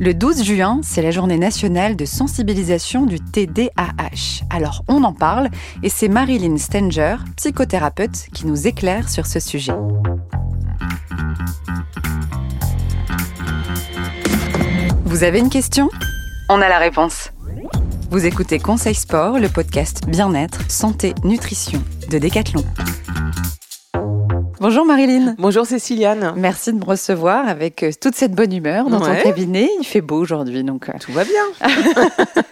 Le 12 juin, c'est la journée nationale de sensibilisation du TDAH. Alors on en parle et c'est Marilyn Stenger, psychothérapeute, qui nous éclaire sur ce sujet. Vous avez une question? On a la réponse. Vous écoutez Conseil Sport, le podcast Bien-être, Santé, Nutrition de Decathlon. Bonjour Marilyn. Bonjour Céciliane. Merci de me recevoir avec euh, toute cette bonne humeur dans ton cabinet. Il fait beau aujourd'hui, donc euh, tout va bien.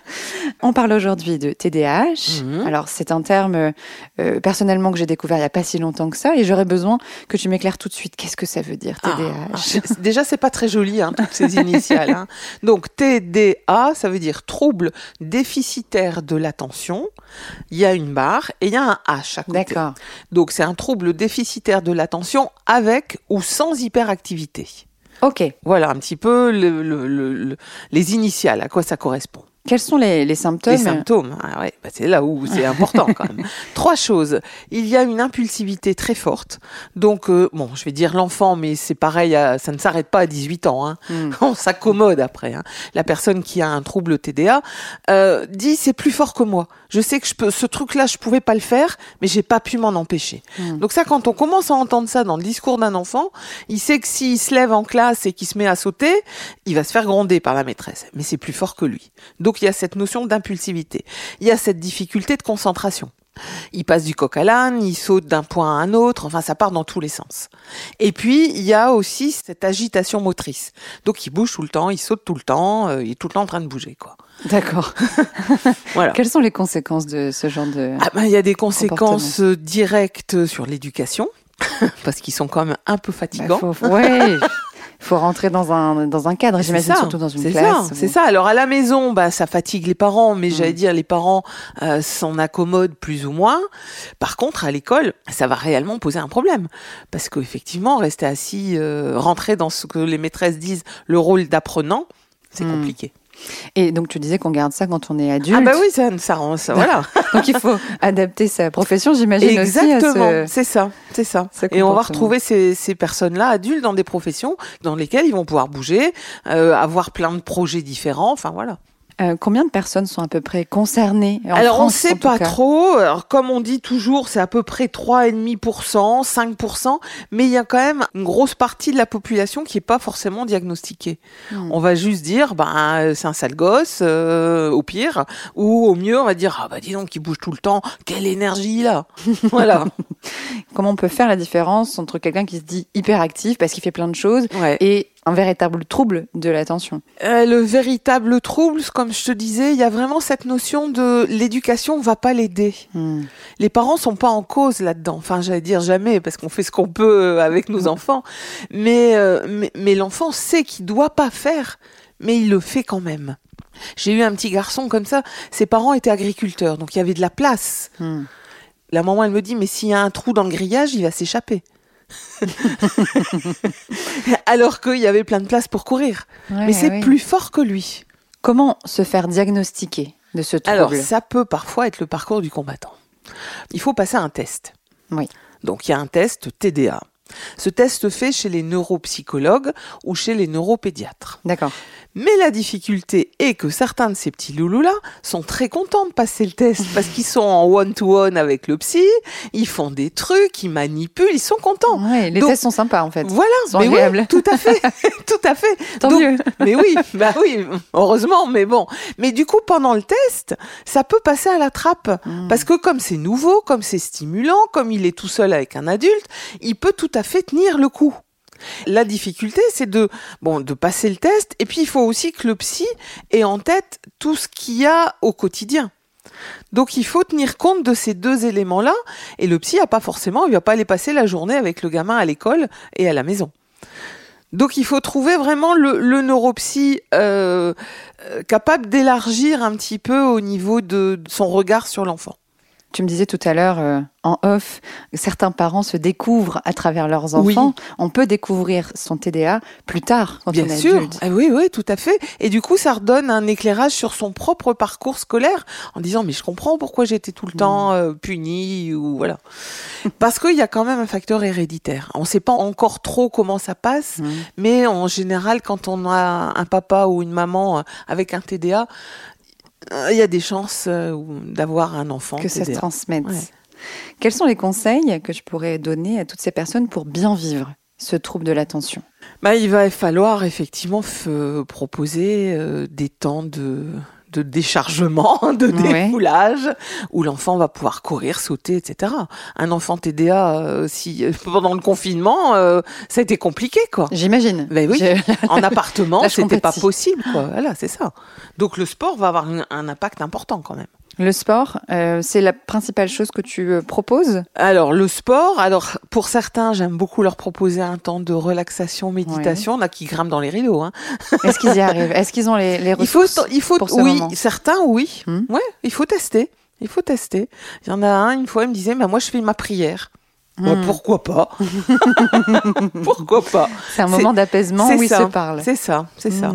On parle aujourd'hui de TDAH. Mhm. Alors c'est un terme euh, personnellement que j'ai découvert il n'y a pas si longtemps que ça, et j'aurais besoin que tu m'éclaires tout de suite. Qu'est-ce que ça veut dire TDAH ah, Déjà c'est pas très joli hein, toutes ces initiales. Hein. Donc TDA, ça veut dire trouble déficitaire de l'attention. Il y a une barre et il y a un H à côté. D'accord. Donc c'est un trouble déficitaire de l'attention avec ou sans hyperactivité. Ok. Voilà un petit peu les initiales, à quoi ça correspond. Quels sont les, symptômes? Les symptômes, ah ouais, bah, c'est là où c'est important quand même. Trois choses. Il y a une impulsivité très forte. Donc, euh, bon, je vais dire l'enfant, mais c'est pareil, ça ne s'arrête pas à 18 ans. Hein. Hmm. On s'accommode après. Hein. La personne qui a un trouble TDA euh, dit c'est plus fort que moi. Je sais que je peux, ce truc-là, je pouvais pas le faire, mais j'ai pas pu m'en empêcher. Hmm. Donc ça, quand on commence à entendre ça dans le discours d'un enfant, il sait que s'il se lève en classe et qu'il se met à sauter, il va se faire gronder par la maîtresse. Mais c'est plus fort que lui. Donc il y a cette notion d'impulsivité. Il y a cette difficulté de concentration. Il passe du coq à l'âne, il saute d'un point à un autre, enfin ça part dans tous les sens. Et puis il y a aussi cette agitation motrice. Donc il bouge tout le temps, il saute tout le temps, euh, il est tout le temps en train de bouger quoi. D'accord. voilà. Quelles sont les conséquences de ce genre de ah ben, il y a des conséquences directes sur l'éducation parce qu'ils sont quand même un peu fatigants. Bah, il faut rentrer dans un, dans un cadre, j'imagine, surtout dans une classe. C'est ça. Alors à la maison, bah, ça fatigue les parents, mais mm. j'allais dire, les parents euh, s'en accommodent plus ou moins. Par contre, à l'école, ça va réellement poser un problème. Parce qu'effectivement, rester assis, euh, rentrer dans ce que les maîtresses disent, le rôle d'apprenant, c'est mm. compliqué. Et donc tu disais qu'on garde ça quand on est adulte. Ah bah oui, ça, ça rend ça, voilà. donc il faut adapter sa profession, j'imagine Exactement, c'est ça, c'est ça. Et on va retrouver ces, ces personnes-là adultes dans des professions dans lesquelles ils vont pouvoir bouger, euh, avoir plein de projets différents, enfin voilà. Euh, combien de personnes sont à peu près concernées en Alors on ne sait pas trop. Alors, comme on dit toujours, c'est à peu près 3,5%, 5%, mais il y a quand même une grosse partie de la population qui est pas forcément diagnostiquée. Hmm. On va juste dire, ben c'est un sale gosse, euh, au pire, ou au mieux on va dire, ah bah dis donc il bouge tout le temps, quelle énergie il a. voilà. Comment on peut faire la différence entre quelqu'un qui se dit hyperactif parce qu'il fait plein de choses et un véritable trouble de l'attention euh, Le véritable trouble, comme je te disais, il y a vraiment cette notion de l'éducation va pas l'aider. Hmm. Les parents sont pas en cause là-dedans. Enfin, j'allais dire jamais parce qu'on fait ce qu'on peut euh, avec nos enfants, mais, euh, mais, mais l'enfant sait qu'il doit pas faire, mais il le fait quand même. J'ai eu un petit garçon comme ça. Ses parents étaient agriculteurs, donc il y avait de la place. Hmm. La maman, elle me dit, mais s'il y a un trou dans le grillage, il va s'échapper. Alors qu'il y avait plein de place pour courir. Mais c'est plus fort que lui. Comment se faire diagnostiquer de ce trouble Alors, ça peut parfois être le parcours du combattant. Il faut passer un test. Oui. Donc, il y a un test TDA. Ce test fait chez les neuropsychologues ou chez les neuropédiatres. D'accord. Mais la difficulté est que certains de ces petits loulous-là sont très contents de passer le test parce qu'ils sont en one-to-one avec le psy, ils font des trucs, ils manipulent, ils sont contents. Ouais, les tests sont sympas en fait. Voilà, mais tout à fait, tout à fait. Tant mieux. Mais oui, bah oui, heureusement, mais bon. Mais du coup, pendant le test, ça peut passer à la trappe hmm. parce que comme c'est nouveau, comme c'est stimulant, comme il est tout seul avec un adulte, il peut tout à fait tenir le coup. La difficulté, c'est de, bon, de passer le test, et puis il faut aussi que le psy ait en tête tout ce qu'il y a au quotidien. Donc il faut tenir compte de ces deux éléments-là, et le psy a pas forcément, il va pas aller passer la journée avec le gamin à l'école et à la maison. Donc il faut trouver vraiment le, le neuropsy euh, euh, capable d'élargir un petit peu au niveau de son regard sur l'enfant. Tu me disais tout à l'heure euh, en off, certains parents se découvrent à travers leurs enfants. On peut découvrir son TDA plus tard quand Bien on est sûr. adulte. Ah oui, oui, tout à fait. Et du coup, ça redonne un éclairage sur son propre parcours scolaire en disant mais je comprends pourquoi j'étais tout le temps euh, puni ou voilà. Parce qu'il y a quand même un facteur héréditaire. On ne sait pas encore trop comment ça passe, Mm. mais en général, quand on a un papa ou une maman euh, avec un TDA, il y a des chances euh, d'avoir un enfant que ça se transmette. Ouais. Quels sont les conseils que je pourrais donner à toutes ces personnes pour bien vivre ce trouble de l'attention? Bah, il va falloir effectivement f- proposer euh, des temps de, de déchargement, de Ouais. défoulage, où l'enfant va pouvoir courir, sauter, etc. Un enfant TDA, euh, si pendant le confinement, euh, ça a été compliqué, quoi. J'imagine. Ben oui. Je- En appartement, c'était pas possible, quoi. Voilà, c'est ça. Donc le sport va avoir un, un impact important quand même. Le sport, euh, c'est la principale chose que tu euh, proposes? Alors le sport, alors pour certains, j'aime beaucoup leur proposer un temps de relaxation, méditation, là qui grimpent dans les rideaux. Hein. Est-ce qu'ils y arrivent? Est-ce qu'ils ont les, les Il faut, ressources il faut, pour ce oui, moment? certains, oui. Hmm? Ouais, il faut tester. Il faut tester. Il y en a un, une fois, il me disait, bah, moi, je fais ma prière. Bah, Hmm. pourquoi pas? Pourquoi pas? C'est un moment d'apaisement où ils se parlent. C'est ça, c'est ça.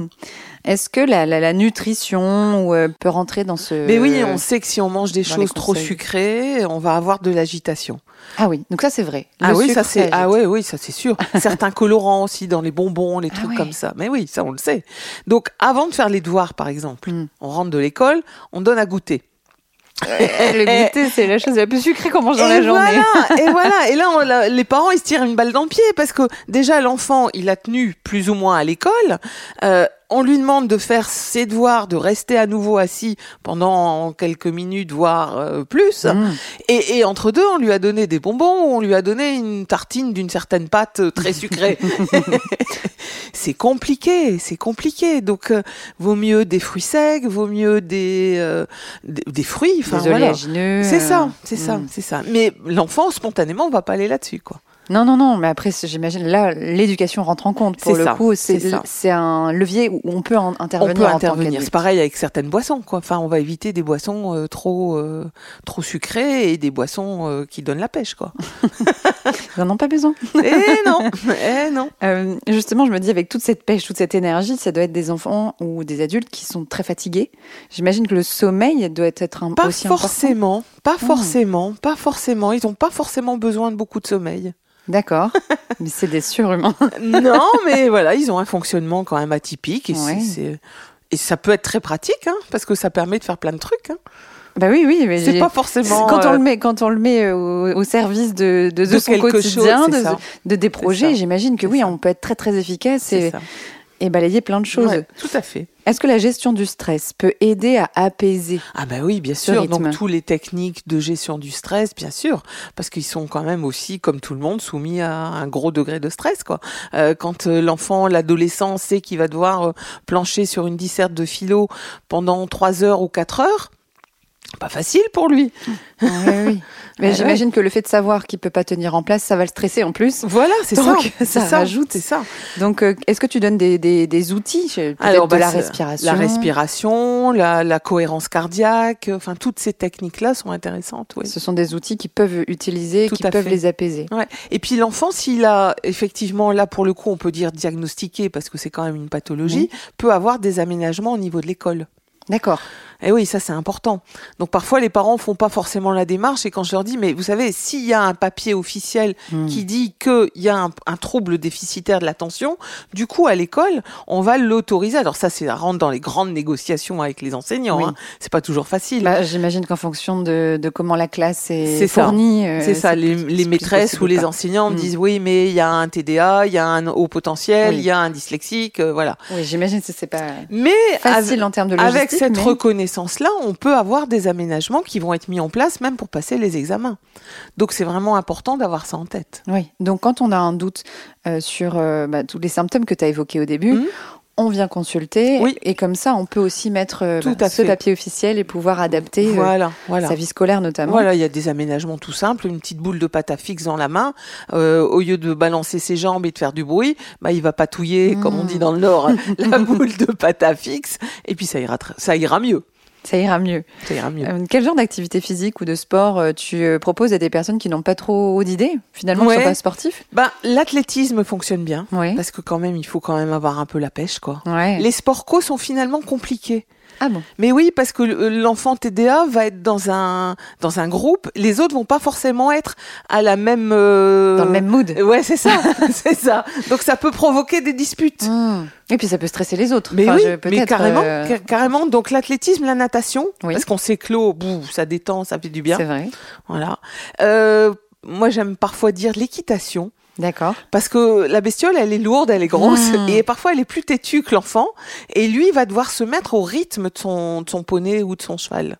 Est-ce que la, la- la nutrition euh, peut rentrer dans ce... Mais oui, on sait que si on mange des choses trop sucrées, on va avoir de l'agitation. Ah oui, donc ça c'est vrai. Le ah oui, ça c'est ah ouais, oui, ça c'est sûr. Certains colorants aussi dans les bonbons, les Ah trucs ouais. comme ça. Mais oui, ça on le sait. Donc avant de faire les devoirs par exemple, Hmm. on rentre de l'école, on donne à goûter. Le goûter, c'est la chose la plus sucrée qu'on mange dans et la journée. Voilà, et voilà. Et là, on- les parents, ils se tirent une balle dans le pied parce que déjà, l'enfant, il a tenu plus ou moins à l'école. Euh, on lui demande de faire ses devoirs, de rester à nouveau assis pendant quelques minutes, voire euh, plus. Hmm. Et, et entre deux, on lui a donné des bonbons, on lui a donné une tartine d'une certaine pâte très sucrée. c'est compliqué, c'est compliqué. Donc, euh, vaut mieux des fruits secs, vaut mieux des, euh, des, des fruits. Enfin, voilà. C'est ça, euh, c'est ça, hmm. c'est ça. Mais l'enfant, spontanément, on va pas aller là-dessus, quoi. Non, non, non, mais après, j'imagine, là, l'éducation rentre en compte. Pour le ça, coup, c'est un levier où on peut en- intervenir. on peut en intervenir. C'est pareil avec certaines boissons, quoi. Enfin, on va éviter des boissons euh, trop, euh, trop sucrées et des boissons euh, qui donnent la pêche, quoi. Ils n'en ont pas besoin. eh non, eh non. Justement, je me dis, avec toute cette pêche, toute cette énergie, ça doit être des enfants ou des adultes qui sont très fatigués. J'imagine que le sommeil doit être un Pas aussi important. forcément, pas Hmm. forcément, pas forcément. Ils n'ont pas forcément besoin de beaucoup de sommeil. D'accord. mais c'est des surhumains. non, mais voilà, ils ont un fonctionnement quand même atypique et c'est- Ouais. c'est et ça peut être très pratique, hein, parce que ça permet de faire plein de trucs. Hein. bah oui, oui. Mais C'est pas forcément Quand on euh, le met, quand on le met au, au service de, de, de de son quotidien, chose, de, des projets, j'imagine que oui, ça. on peut être très très efficace et, ça. Et balayer plein de choses. Ouais, tout à fait. Est-ce que la gestion du stress peut aider à apaiser Ah bah oui, bien sûr. rythme. Donc tous les techniques de gestion du stress, bien sûr, parce qu'ils sont quand même aussi, comme tout le monde, soumis à un gros degré de stress. Quoi. Euh, quand euh, l'enfant, l'adolescent sait qu'il va devoir euh, plancher sur une disserte de philo pendant trois heures ou quatre heures, pas facile pour lui. Oui, oui. Mais Ah j'imagine que le fait de savoir qu'il peut pas tenir en place, ça va le stresser en plus. Voilà, c'est ça. C'est ça rajoute. C'est ça. Donc, euh, est-ce que tu donnes des, des, des outils Alors, de bah, la c'est- respiration La respiration, la, la cohérence cardiaque, enfin toutes ces techniques-là sont intéressantes. Oui. Ce sont des outils qui peuvent utiliser, Tout qui peuvent fait. les apaiser. Ouais. Et puis l'enfant, s'il a effectivement, là pour le coup, on peut dire diagnostiqué parce que c'est quand même une pathologie, peut avoir des aménagements au niveau de l'école. D'accord. Et oui, ça c'est important. Donc parfois les parents font pas forcément la démarche et quand je leur dis, mais vous savez, s'il y a un papier officiel Hmm. qui dit qu'il y a un, un trouble déficitaire de l'attention, du coup à l'école, on va l'autoriser. Alors ça, c'est rentre dans les grandes négociations avec les enseignants. Oui. Hein. C'est pas toujours facile. Bah, j'imagine qu'en fonction de, de comment la classe est, fournie, euh, C'est ça, les, les maîtresses ou les enseignants me Mm. disent oui, mais il y a un TDA, il y a un haut potentiel, Oui. il y a un dyslexique, euh, voilà. Oui, j'imagine que c'est pas Mais facile en termes de logistique. avec cette mais- reconnaissance-là, on peut avoir des aménagements qui vont être mis en place même pour passer les examens. Donc c'est vraiment important d'avoir ça en tête. Oui, donc quand on a un doute euh, sur euh, bah, tous les symptômes que tu as évoqués au début, Mhm. on vient consulter Oui. et comme ça, on peut aussi mettre euh, Tout bah, à ce fait. papier officiel et pouvoir adapter euh, Voilà, sa vie scolaire notamment. Voilà, il y a des aménagements tout simples, une petite boule de pâte à fixe dans la main. Euh, au lieu de balancer ses jambes et de faire du bruit, bah il va patouiller, comme on dit dans le Nord, la boule de pâte à fixe, et puis ça ira, ça ira mieux. Ça ira mieux. Ça ira mieux. Euh, quel genre d'activité physique ou de sport euh, tu euh, proposes à des personnes qui n'ont pas trop d'idées, finalement, qui Ouais. ne sont pas sportifs? Ben, l'athlétisme fonctionne bien. Parce que quand même, il faut quand même avoir un peu la pêche, quoi. Ouais. Les sports co sont finalement compliqués. Ah bon Mais oui, parce que le- l'enfant TDA va être dans un dans un groupe, les autres vont pas forcément être à la même euh, Dans le même mood. Ouais, c'est ça, c'est ça. Donc ça peut provoquer des disputes. Mmh. Et puis ça peut stresser les autres. Mais Enfin, oui, je- mais carrément, euh, car- carrément. Donc l'athlétisme, la natation, Oui. parce qu'on s'éclot, bouh, ça détend, ça fait du bien. C'est vrai. Voilà. Euh, moi, j'aime parfois dire l'équitation. D'accord. Parce que la bestiole, elle est lourde, elle est grosse, Mm. et parfois elle est plus têtue que l'enfant. Et lui, il va devoir se mettre au rythme de son, de son poney ou de son cheval.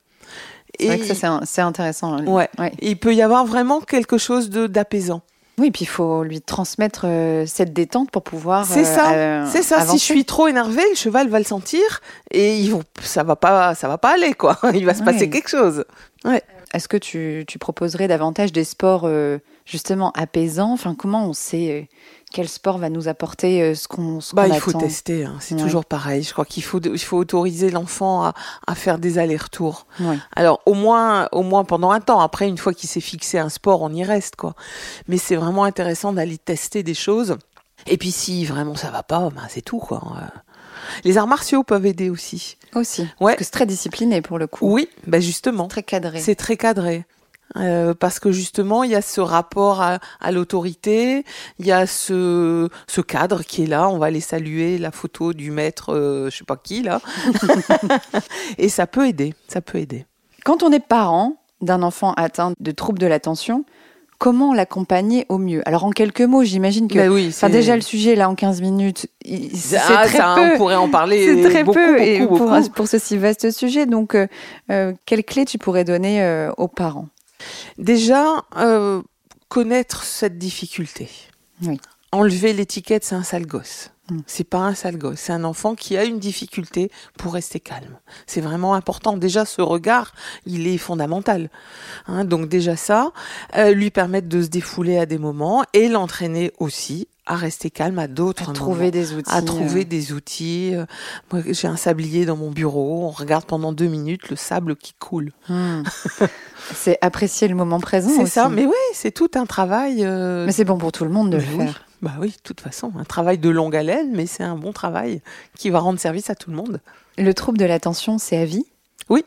C'est vrai que ça, c'est intéressant. Ouais. Ouais. il peut y avoir vraiment quelque chose de d'apaisant. Oui, puis il faut lui transmettre euh, cette détente pour pouvoir. C'est euh, ça, euh, C'est ça. avancer. Si je suis trop énervée, le cheval va le sentir et ils vont, ça va pas, ça va pas aller quoi. Il va se passer Ouais. quelque chose. Est-ce que tu, tu proposerais davantage des sports euh, justement apaisants? Enfin, comment on sait euh, quel sport va nous apporter euh, ce qu'on ce Bah, qu'on il faut attend? tester. hein. C'est Ouais. toujours pareil. Je crois qu'il faut, il faut autoriser l'enfant à, à faire des allers-retours. Ouais. Alors au moins, au moins pendant un temps. Après, une fois qu'il s'est fixé un sport, on y reste quoi. Mais c'est vraiment intéressant d'aller tester des choses. Et puis si vraiment ça va pas, ben c'est tout quoi. Les arts martiaux peuvent aider aussi. Aussi. Ouais. Parce que c'est très discipliné pour le coup. Oui, ben justement, Très cadré. c'est très cadré. Euh, parce que justement, il y a ce rapport à, à l'autorité, il y a ce, ce cadre qui est là. On va aller saluer la photo du maître, euh, je sais pas qui là, et ça peut aider. Ça peut aider. Quand on est parent d'un enfant atteint de troubles de l'attention, comment l'accompagner au mieux Alors en quelques mots, j'imagine que. Ben oui, Enfin, déjà le sujet là en 15 minutes, il- c'est Ah, très ça, peu. on pourrait en parler C'est très beaucoup, peu beaucoup, et beaucoup. pour, pour ce si vaste sujet. Donc, euh, euh, quelles clés tu pourrais donner euh, aux parents? Déjà, euh, connaître cette difficulté. Oui. Enlever l'étiquette, c'est un sale gosse. Mm. C'est pas un sale gosse, c'est un enfant qui a une difficulté pour rester calme. C'est vraiment important. Déjà, ce regard, il est fondamental. Hein, donc déjà ça, euh, lui permettre de se défouler à des moments et l'entraîner aussi à rester calme à d'autres À moments. trouver des outils. à trouver euh, des outils. Euh, Moi, j'ai un sablier dans mon bureau. On regarde pendant deux minutes le sable qui coule. hmm. c'est apprécier le moment présent. C'est aussi. ça. Mais oui, c'est tout un travail. euh, Mais c'est bon pour tout le monde de le oui. faire. Bah oui, de toute façon, un travail de longue haleine, mais c'est un bon travail qui va rendre service à tout le monde. Le trouble de l'attention, c'est à vie? Oui.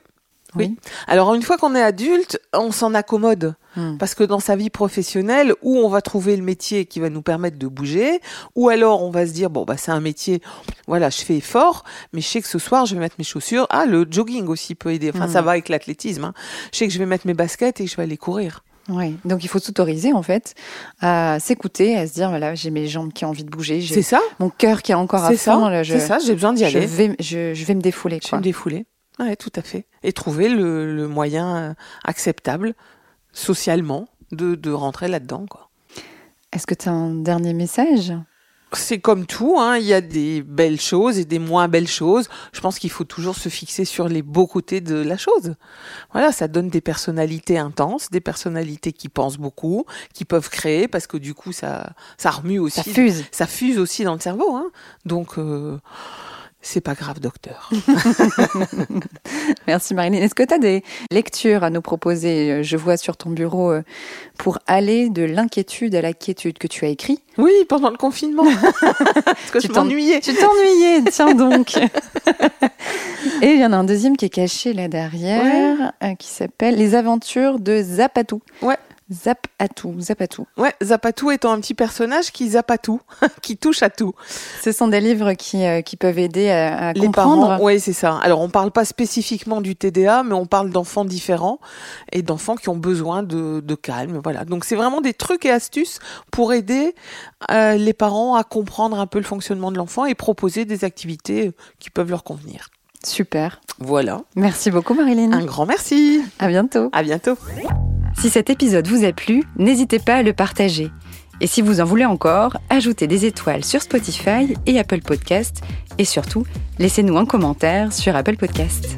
Oui. Alors une fois qu'on est adulte, on s'en accommode Hmm. parce que dans sa vie professionnelle, où on va trouver le métier qui va nous permettre de bouger, ou alors on va se dire bon bah c'est un métier, voilà je fais effort, mais je sais que ce soir je vais mettre mes chaussures. Ah le jogging aussi peut aider. Enfin Hmm. ça va avec l'athlétisme. hein. Je sais que je vais mettre mes baskets et je vais aller courir. Oui. Donc il faut s'autoriser en fait à s'écouter, à se dire voilà j'ai mes jambes qui ont envie de bouger, j'ai ça. mon cœur qui est encore à fond. C'est ça. J'ai besoin d'y aller. vais, je, je vais me défouler. Je vais me défouler. Ouais, tout à fait. Et trouver le, le moyen euh, acceptable, socialement, de, de rentrer là-dedans. Est-ce que tu as un dernier message? C'est comme tout, hein, il y a des belles choses et des moins belles choses. Je pense qu'il faut toujours se fixer sur les beaux côtés de la chose. Voilà, ça donne des personnalités intenses, des personnalités qui pensent beaucoup, qui peuvent créer, parce que du coup, ça, ça remue aussi. Ça fuse. Ça fuse aussi dans le cerveau. Hein. Donc, euh, c'est pas grave, docteur. Merci Marilyn. Est-ce que tu as des lectures à nous proposer? Euh, Je vois sur ton bureau euh, pour aller de l'inquiétude à la quiétude que tu as écrit. Oui, pendant le confinement. parce que Tu je m'ennuyais. Tu t'ennuyais, tiens donc. Et il y en a un deuxième qui est caché là derrière, euh, qui s'appelle Les aventures de Zapatou. Ouais. Zapatou, Zapatou. Ouais, Zapatou étant un petit personnage qui zappe à tout, qui touche à tout. Ce sont des livres qui, euh, qui peuvent aider à, à Les comprendre. parents, oui, c'est ça. Alors, on parle pas spécifiquement du TDA, mais on parle d'enfants différents et d'enfants qui ont besoin de, de calme. Voilà. Donc, c'est vraiment des trucs et astuces pour aider euh, les parents à comprendre un peu le fonctionnement de l'enfant et proposer des activités qui peuvent leur convenir. Super. Voilà. Merci beaucoup Marilyn. Un grand merci. À bientôt. À bientôt. Si cet épisode vous a plu, n'hésitez pas à le partager. Et si vous en voulez encore, ajoutez des étoiles sur Spotify et Apple Podcast. Et surtout, laissez-nous un commentaire sur Apple Podcast.